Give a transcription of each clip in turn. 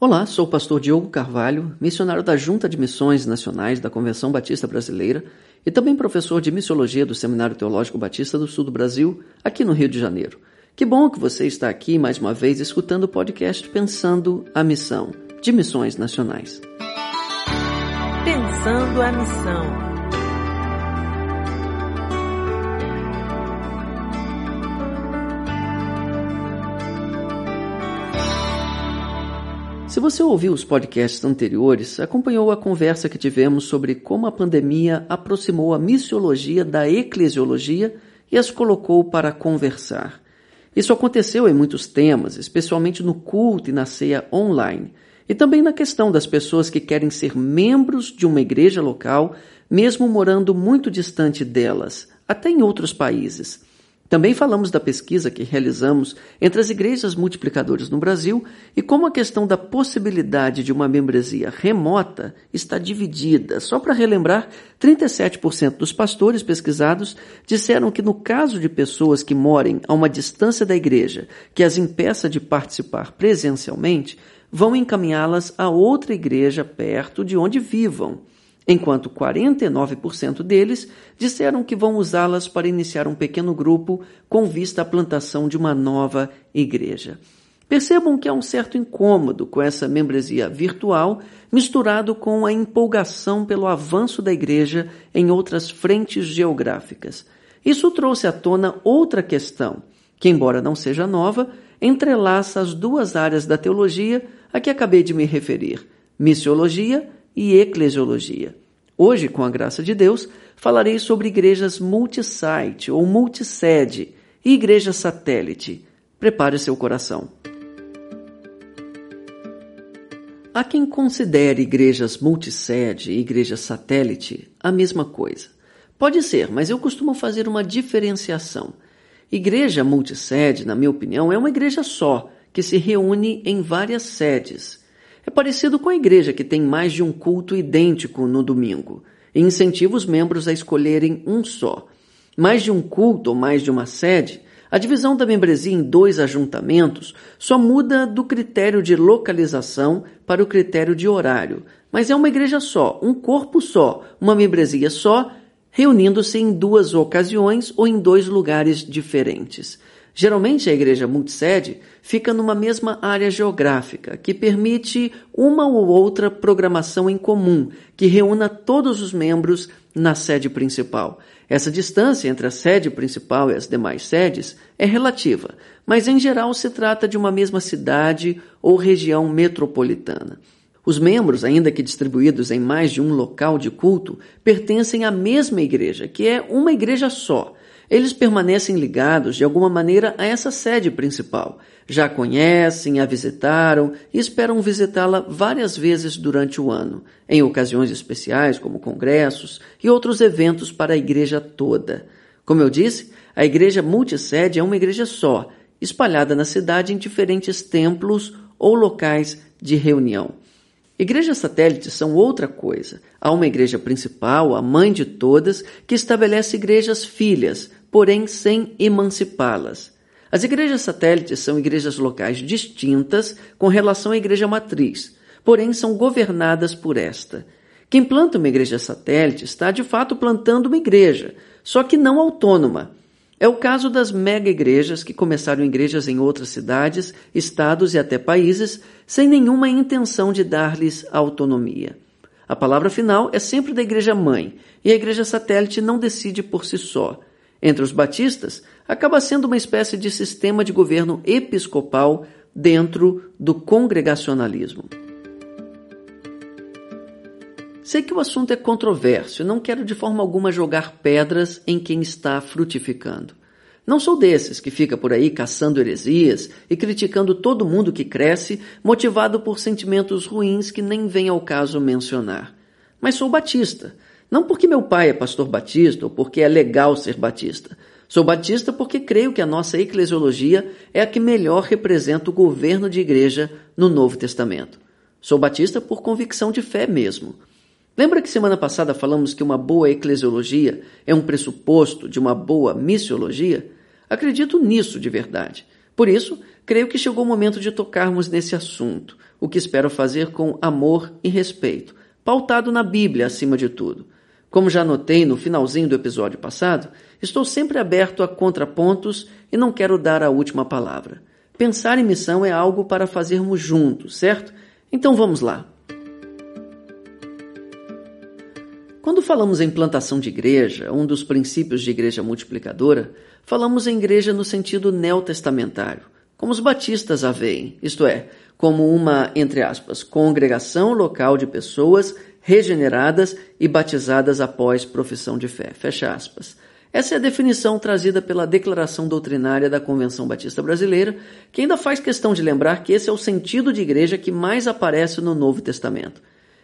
Olá, sou o pastor Diogo Carvalho, missionário da Junta de Missões Nacionais da Convenção Batista Brasileira e também professor de missiologia do Seminário Teológico Batista do Sul do Brasil, aqui no Rio de Janeiro. Que bom que você está aqui mais uma vez escutando o podcast Pensando a Missão, de Missões Nacionais. Pensando a Missão. Se você ouviu os podcasts anteriores, acompanhou a conversa que tivemos sobre como a pandemia aproximou a missiologia da eclesiologia e as colocou para conversar. Isso aconteceu em muitos temas, especialmente no culto e na ceia online, e também na questão das pessoas que querem ser membros de uma igreja local, mesmo morando muito distante delas, até em outros países. Também falamos da pesquisa que realizamos entre as igrejas multiplicadoras no Brasil e como a questão da possibilidade de uma membresia remota está dividida. Só para relembrar, 37% dos pastores pesquisados disseram que no caso de pessoas que morem a uma distância da igreja que as impeça de participar presencialmente, vão encaminhá-las a outra igreja perto de onde vivam enquanto 49% deles disseram que vão usá-las para iniciar um pequeno grupo com vista à plantação de uma nova igreja. Percebam que há um certo incômodo com essa membresia virtual, misturado com a empolgação pelo avanço da igreja em outras frentes geográficas. Isso trouxe à tona outra questão, que, embora não seja nova, entrelaça as duas áreas da teologia a que acabei de me referir: missiologia e eclesiologia. Hoje, com a graça de Deus, falarei sobre igrejas multisite ou multisede e igreja satélite. Prepare seu coração. Há quem considere igrejas multisede e igrejas satélite a mesma coisa. Pode ser, mas eu costumo fazer uma diferenciação. Igreja multisede, na minha opinião, é uma igreja só, que se reúne em várias sedes. É parecido com a igreja que tem mais de um culto idêntico no domingo e incentiva os membros a escolherem um só. Mais de um culto ou mais de uma sede, a divisão da membresia em dois ajuntamentos só muda do critério de localização para o critério de horário, mas é uma igreja só, um corpo só, uma membresia só, reunindo-se em duas ocasiões ou em dois lugares diferentes. Geralmente a igreja multisede fica numa mesma área geográfica, que permite uma ou outra programação em comum, que reúna todos os membros na sede principal. Essa distância entre a sede principal e as demais sedes é relativa, mas em geral se trata de uma mesma cidade ou região metropolitana. Os membros, ainda que distribuídos em mais de um local de culto, pertencem à mesma igreja, que é uma igreja só eles permanecem ligados de alguma maneira a essa sede principal. Já conhecem, a visitaram e esperam visitá-la várias vezes durante o ano, em ocasiões especiais como congressos e outros eventos para a igreja toda. Como eu disse, a igreja multisede é uma igreja só, espalhada na cidade em diferentes templos ou locais de reunião. Igrejas satélites são outra coisa. Há uma igreja principal, a mãe de todas, que estabelece igrejas filhas, porém sem emancipá-las. As igrejas satélites são igrejas locais distintas com relação à igreja matriz, porém são governadas por esta. Quem planta uma igreja satélite está de fato plantando uma igreja, só que não autônoma. É o caso das mega-igrejas que começaram igrejas em outras cidades, estados e até países, sem nenhuma intenção de dar-lhes autonomia. A palavra final é sempre da igreja mãe, e a igreja satélite não decide por si só. Entre os batistas, acaba sendo uma espécie de sistema de governo episcopal dentro do congregacionalismo. Sei que o assunto é controverso e não quero de forma alguma jogar pedras em quem está frutificando. Não sou desses que fica por aí caçando heresias e criticando todo mundo que cresce, motivado por sentimentos ruins que nem vem ao caso mencionar. Mas sou batista, não porque meu pai é pastor batista ou porque é legal ser batista. Sou batista porque creio que a nossa eclesiologia é a que melhor representa o governo de igreja no Novo Testamento. Sou batista por convicção de fé mesmo. Lembra que semana passada falamos que uma boa eclesiologia é um pressuposto de uma boa missiologia? Acredito nisso de verdade. Por isso, creio que chegou o momento de tocarmos nesse assunto, o que espero fazer com amor e respeito, pautado na Bíblia acima de tudo. Como já notei no finalzinho do episódio passado, estou sempre aberto a contrapontos e não quero dar a última palavra. Pensar em missão é algo para fazermos juntos, certo? Então vamos lá. Quando falamos em plantação de igreja, um dos princípios de igreja multiplicadora, falamos em igreja no sentido neotestamentário, como os batistas a veem, isto é, como uma, entre aspas, congregação local de pessoas regeneradas e batizadas após profissão de fé. Fecha aspas. Essa é a definição trazida pela Declaração Doutrinária da Convenção Batista Brasileira, que ainda faz questão de lembrar que esse é o sentido de igreja que mais aparece no Novo Testamento.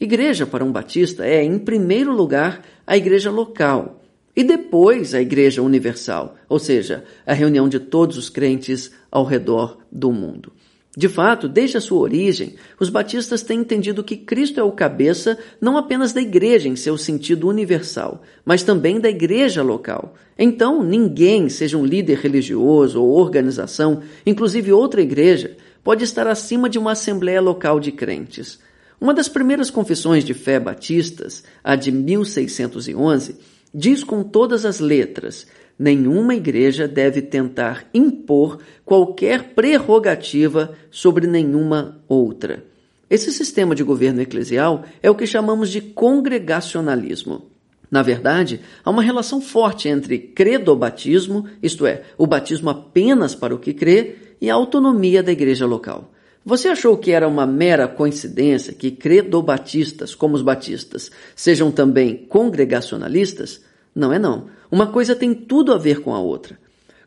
Igreja para um batista é, em primeiro lugar, a igreja local e depois a igreja universal, ou seja, a reunião de todos os crentes ao redor do mundo. De fato, desde a sua origem, os batistas têm entendido que Cristo é o cabeça não apenas da igreja em seu sentido universal, mas também da igreja local. Então, ninguém, seja um líder religioso ou organização, inclusive outra igreja, pode estar acima de uma assembleia local de crentes. Uma das primeiras confissões de fé batistas, a de 1611, diz com todas as letras: nenhuma igreja deve tentar impor qualquer prerrogativa sobre nenhuma outra. Esse sistema de governo eclesial é o que chamamos de congregacionalismo. Na verdade, há uma relação forte entre credobatismo, isto é, o batismo apenas para o que crê, e a autonomia da igreja local. Você achou que era uma mera coincidência que credobatistas, como os batistas, sejam também congregacionalistas? Não é não. Uma coisa tem tudo a ver com a outra.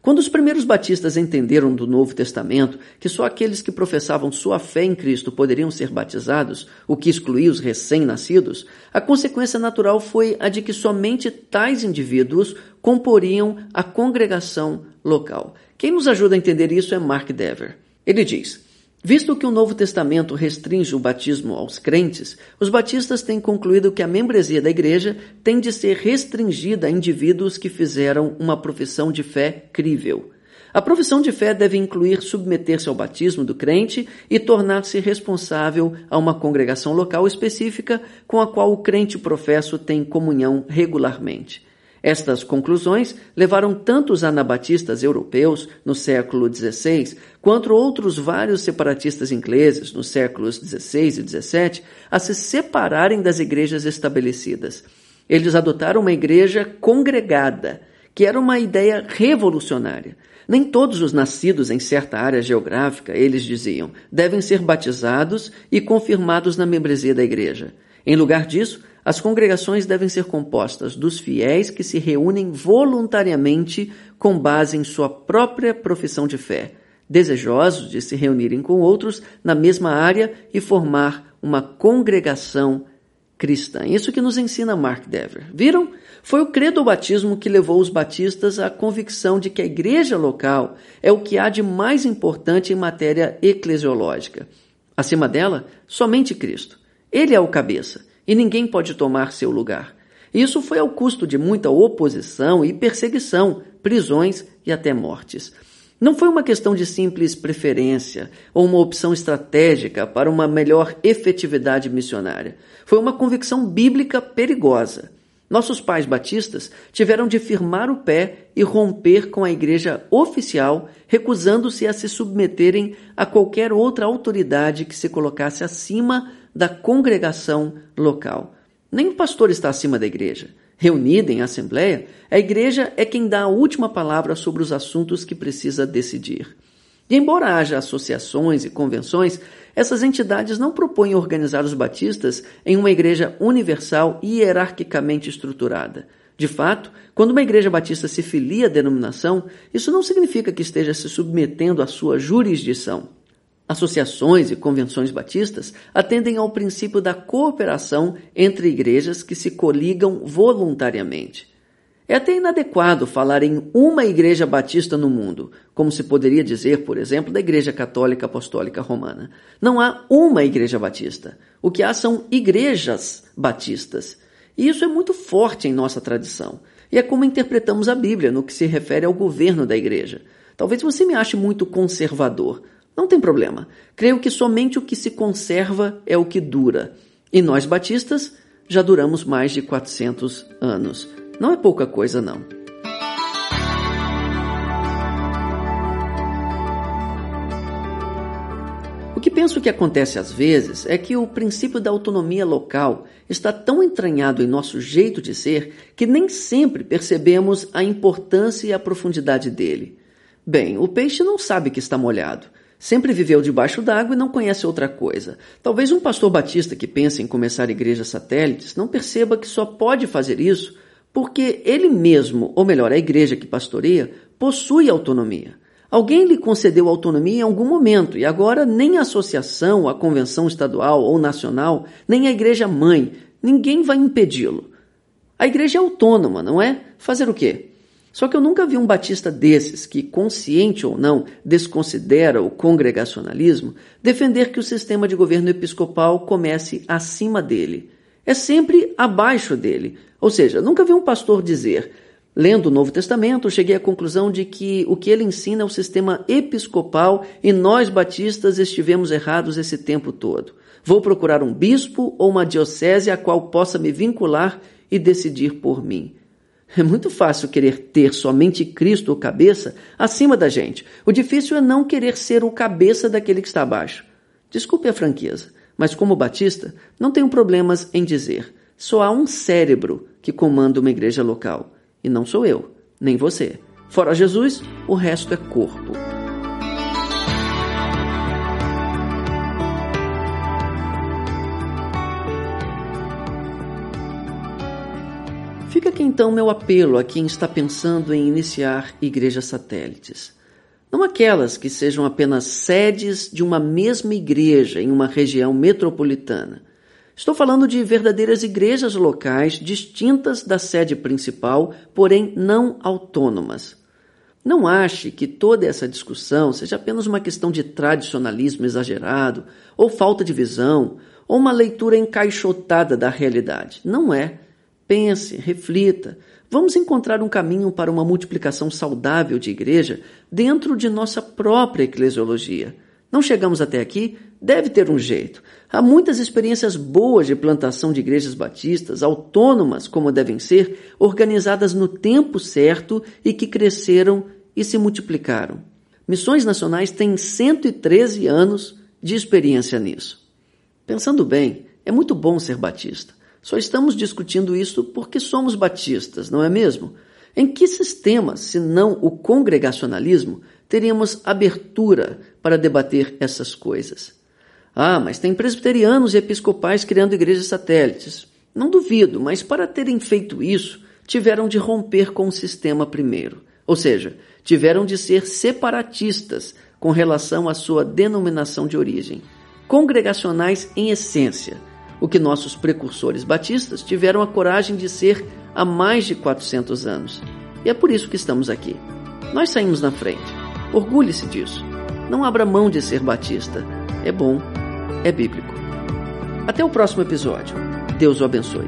Quando os primeiros batistas entenderam do Novo Testamento que só aqueles que professavam sua fé em Cristo poderiam ser batizados, o que excluía os recém-nascidos, a consequência natural foi a de que somente tais indivíduos comporiam a congregação local. Quem nos ajuda a entender isso é Mark Dever. Ele diz: Visto que o Novo Testamento restringe o batismo aos crentes, os batistas têm concluído que a membresia da igreja tem de ser restringida a indivíduos que fizeram uma profissão de fé crível. A profissão de fé deve incluir submeter-se ao batismo do crente e tornar-se responsável a uma congregação local específica com a qual o crente professo tem comunhão regularmente. Estas conclusões levaram tanto os anabatistas europeus no século XVI, quanto outros vários separatistas ingleses nos séculos XVI e XVII a se separarem das igrejas estabelecidas. Eles adotaram uma igreja congregada, que era uma ideia revolucionária. Nem todos os nascidos em certa área geográfica, eles diziam, devem ser batizados e confirmados na membresia da igreja. Em lugar disso, as congregações devem ser compostas dos fiéis que se reúnem voluntariamente com base em sua própria profissão de fé, desejosos de se reunirem com outros na mesma área e formar uma congregação cristã. Isso que nos ensina Mark Dever. Viram? Foi o credo batismo que levou os batistas à convicção de que a igreja local é o que há de mais importante em matéria eclesiológica. Acima dela, somente Cristo. Ele é o cabeça e ninguém pode tomar seu lugar. Isso foi ao custo de muita oposição e perseguição, prisões e até mortes. Não foi uma questão de simples preferência ou uma opção estratégica para uma melhor efetividade missionária. Foi uma convicção bíblica perigosa. Nossos pais batistas tiveram de firmar o pé e romper com a igreja oficial, recusando-se a se submeterem a qualquer outra autoridade que se colocasse acima da congregação local. Nem o pastor está acima da igreja. Reunida em assembleia, a igreja é quem dá a última palavra sobre os assuntos que precisa decidir. E embora haja associações e convenções, essas entidades não propõem organizar os batistas em uma igreja universal e hierarquicamente estruturada. De fato, quando uma igreja batista se filia à denominação, isso não significa que esteja se submetendo à sua jurisdição. Associações e convenções batistas atendem ao princípio da cooperação entre igrejas que se coligam voluntariamente. É até inadequado falar em uma igreja batista no mundo, como se poderia dizer, por exemplo, da Igreja Católica Apostólica Romana. Não há uma igreja batista. O que há são igrejas batistas. E isso é muito forte em nossa tradição. E é como interpretamos a Bíblia no que se refere ao governo da igreja. Talvez você me ache muito conservador, Não tem problema. Creio que somente o que se conserva é o que dura. E nós batistas já duramos mais de 400 anos. Não é pouca coisa, não. O que penso que acontece às vezes é que o princípio da autonomia local está tão entranhado em nosso jeito de ser que nem sempre percebemos a importância e a profundidade dele. Bem, o peixe não sabe que está molhado. Sempre viveu debaixo d'água e não conhece outra coisa. Talvez um pastor batista que pense em começar igrejas satélites não perceba que só pode fazer isso porque ele mesmo, ou melhor, a igreja que pastoreia, possui autonomia. Alguém lhe concedeu autonomia em algum momento e agora nem a associação, a convenção estadual ou nacional, nem a igreja mãe, ninguém vai impedi-lo. A igreja é autônoma, não é? Fazer o quê? Só que eu nunca vi um batista desses, que, consciente ou não, desconsidera o congregacionalismo, defender que o sistema de governo episcopal comece acima dele. É sempre abaixo dele. Ou seja, nunca vi um pastor dizer. Lendo o Novo Testamento, cheguei à conclusão de que o que ele ensina é o sistema episcopal e nós batistas estivemos errados esse tempo todo. Vou procurar um bispo ou uma diocese a qual possa me vincular e decidir por mim. É muito fácil querer ter somente Cristo o cabeça acima da gente. O difícil é não querer ser o cabeça daquele que está abaixo. Desculpe a franqueza, mas como batista, não tenho problemas em dizer: só há um cérebro que comanda uma igreja local. E não sou eu, nem você. Fora Jesus, o resto é corpo. Fica aqui então meu apelo a quem está pensando em iniciar igrejas satélites. Não aquelas que sejam apenas sedes de uma mesma igreja em uma região metropolitana. Estou falando de verdadeiras igrejas locais distintas da sede principal, porém não autônomas. Não ache que toda essa discussão seja apenas uma questão de tradicionalismo exagerado, ou falta de visão, ou uma leitura encaixotada da realidade. Não é. Pense, reflita. Vamos encontrar um caminho para uma multiplicação saudável de igreja dentro de nossa própria eclesiologia. Não chegamos até aqui? Deve ter um jeito. Há muitas experiências boas de plantação de igrejas batistas, autônomas como devem ser, organizadas no tempo certo e que cresceram e se multiplicaram. Missões Nacionais têm 113 anos de experiência nisso. Pensando bem, é muito bom ser batista. Só estamos discutindo isso porque somos batistas, não é mesmo? Em que sistema, se não o congregacionalismo, teríamos abertura para debater essas coisas? Ah, mas tem presbiterianos e episcopais criando igrejas satélites. Não duvido, mas para terem feito isso, tiveram de romper com o sistema primeiro. Ou seja, tiveram de ser separatistas com relação à sua denominação de origem. Congregacionais em essência o que nossos precursores batistas tiveram a coragem de ser há mais de 400 anos. E é por isso que estamos aqui. Nós saímos na frente. Orgulhe-se disso. Não abra mão de ser batista. É bom, é bíblico. Até o próximo episódio. Deus o abençoe.